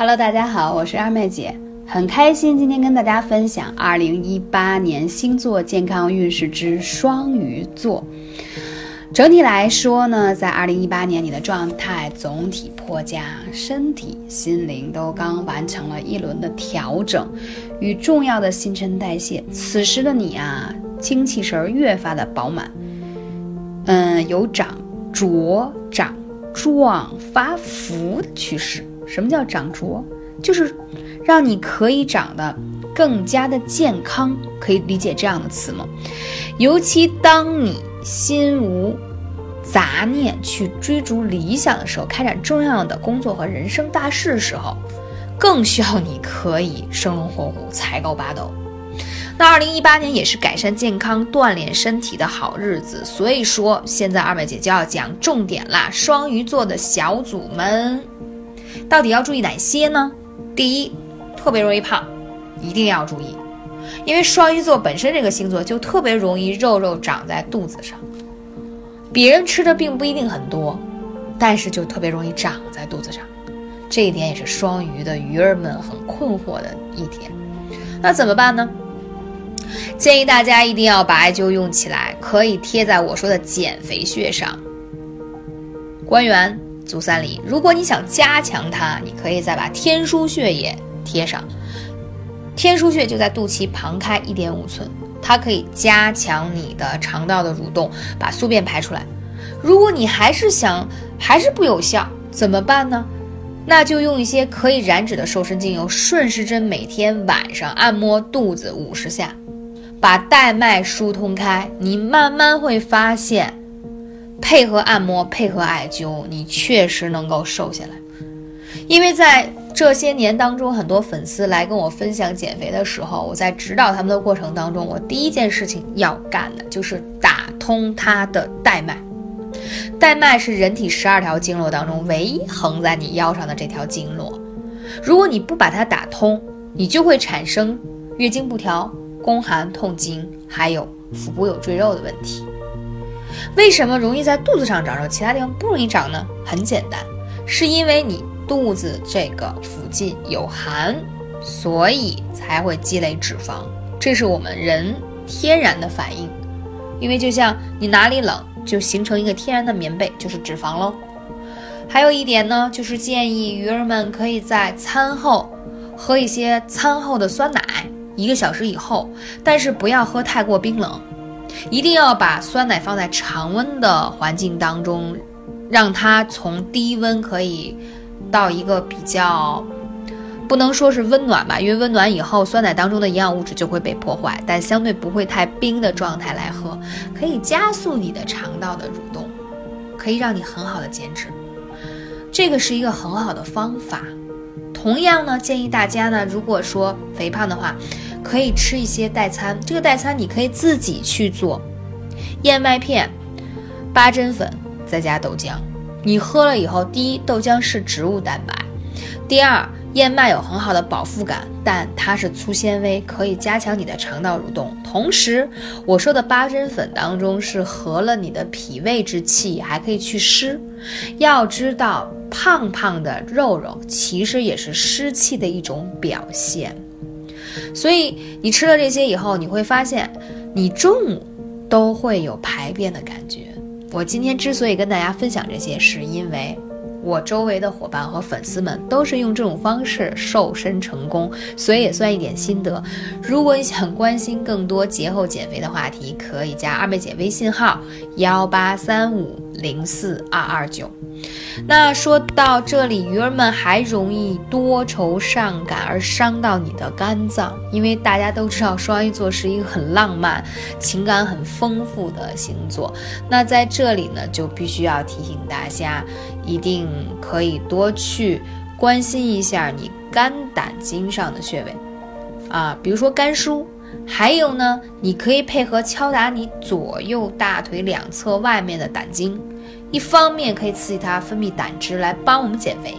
Hello，大家好，我是二妹姐，很开心今天跟大家分享二零一八年星座健康运势之双鱼座。整体来说呢，在二零一八年你的状态总体颇佳，身体、心灵都刚完成了一轮的调整与重要的新陈代谢。此时的你啊，精气神越发的饱满，嗯，有长茁、长壮、发福的趋势。什么叫长拙？就是让你可以长得更加的健康，可以理解这样的词吗？尤其当你心无杂念去追逐理想的时候，开展重要的工作和人生大事的时候，更需要你可以生龙活虎、才高八斗。那二零一八年也是改善健康、锻炼身体的好日子，所以说现在二妹姐就要讲重点啦，双鱼座的小组们。到底要注意哪些呢？第一，特别容易胖，一定要注意，因为双鱼座本身这个星座就特别容易肉肉长在肚子上。别人吃的并不一定很多，但是就特别容易长在肚子上，这一点也是双鱼的鱼儿们很困惑的一点。那怎么办呢？建议大家一定要把艾灸用起来，可以贴在我说的减肥穴上，关元。足三里，如果你想加强它，你可以再把天枢穴也贴上。天枢穴就在肚脐旁开一点五寸，它可以加强你的肠道的蠕动，把宿便排出来。如果你还是想还是不有效，怎么办呢？那就用一些可以燃脂的瘦身精油顺时针，每天晚上按摩肚子五十下，把带脉疏通开，你慢慢会发现。配合按摩，配合艾灸，你确实能够瘦下来。因为在这些年当中，很多粉丝来跟我分享减肥的时候，我在指导他们的过程当中，我第一件事情要干的就是打通他的带脉。带脉是人体十二条经络当中唯一横在你腰上的这条经络。如果你不把它打通，你就会产生月经不调、宫寒、痛经，还有腹部有赘肉的问题。为什么容易在肚子上长肉，其他地方不容易长呢？很简单，是因为你肚子这个附近有寒，所以才会积累脂肪。这是我们人天然的反应。因为就像你哪里冷，就形成一个天然的棉被，就是脂肪喽。还有一点呢，就是建议鱼儿们可以在餐后喝一些餐后的酸奶，一个小时以后，但是不要喝太过冰冷。一定要把酸奶放在常温的环境当中，让它从低温可以到一个比较，不能说是温暖吧，因为温暖以后酸奶当中的营养物质就会被破坏，但相对不会太冰的状态来喝，可以加速你的肠道的蠕动，可以让你很好的减脂，这个是一个很好的方法。同样呢，建议大家呢，如果说肥胖的话。可以吃一些代餐，这个代餐你可以自己去做，燕麦片、八珍粉再加豆浆。你喝了以后，第一，豆浆是植物蛋白；第二，燕麦有很好的饱腹感，但它是粗纤维，可以加强你的肠道蠕动。同时，我说的八珍粉当中是合了你的脾胃之气，还可以祛湿。要知道，胖胖的肉肉其实也是湿气的一种表现。所以你吃了这些以后，你会发现，你中午都会有排便的感觉。我今天之所以跟大家分享这些，是因为。我周围的伙伴和粉丝们都是用这种方式瘦身成功，所以也算一点心得。如果你想关心更多节后减肥的话题，可以加二妹姐微信号幺八三五零四二二九。那说到这里，鱼儿们还容易多愁善感而伤到你的肝脏，因为大家都知道双鱼座是一个很浪漫、情感很丰富的星座。那在这里呢，就必须要提醒大家。一定可以多去关心一下你肝胆经上的穴位，啊，比如说肝腧，还有呢，你可以配合敲打你左右大腿两侧外面的胆经，一方面可以刺激它分泌胆汁来帮我们减肥，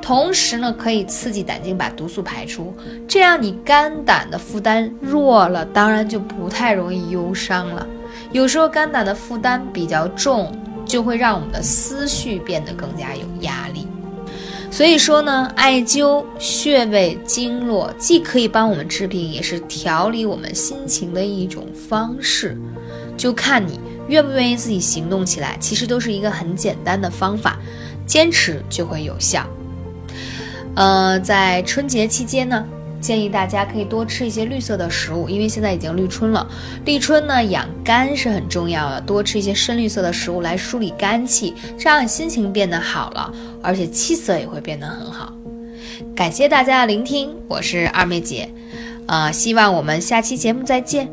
同时呢，可以刺激胆经把毒素排出，这样你肝胆的负担弱了，当然就不太容易忧伤了。有时候肝胆的负担比较重。就会让我们的思绪变得更加有压力。所以说呢，艾灸穴位经络，既可以帮我们治病，也是调理我们心情的一种方式，就看你愿不愿意自己行动起来。其实都是一个很简单的方法，坚持就会有效。呃，在春节期间呢。建议大家可以多吃一些绿色的食物，因为现在已经立春了。立春呢，养肝是很重要的，多吃一些深绿色的食物来梳理肝气，这样心情变得好了，而且气色也会变得很好。感谢大家的聆听，我是二妹姐，啊，希望我们下期节目再见。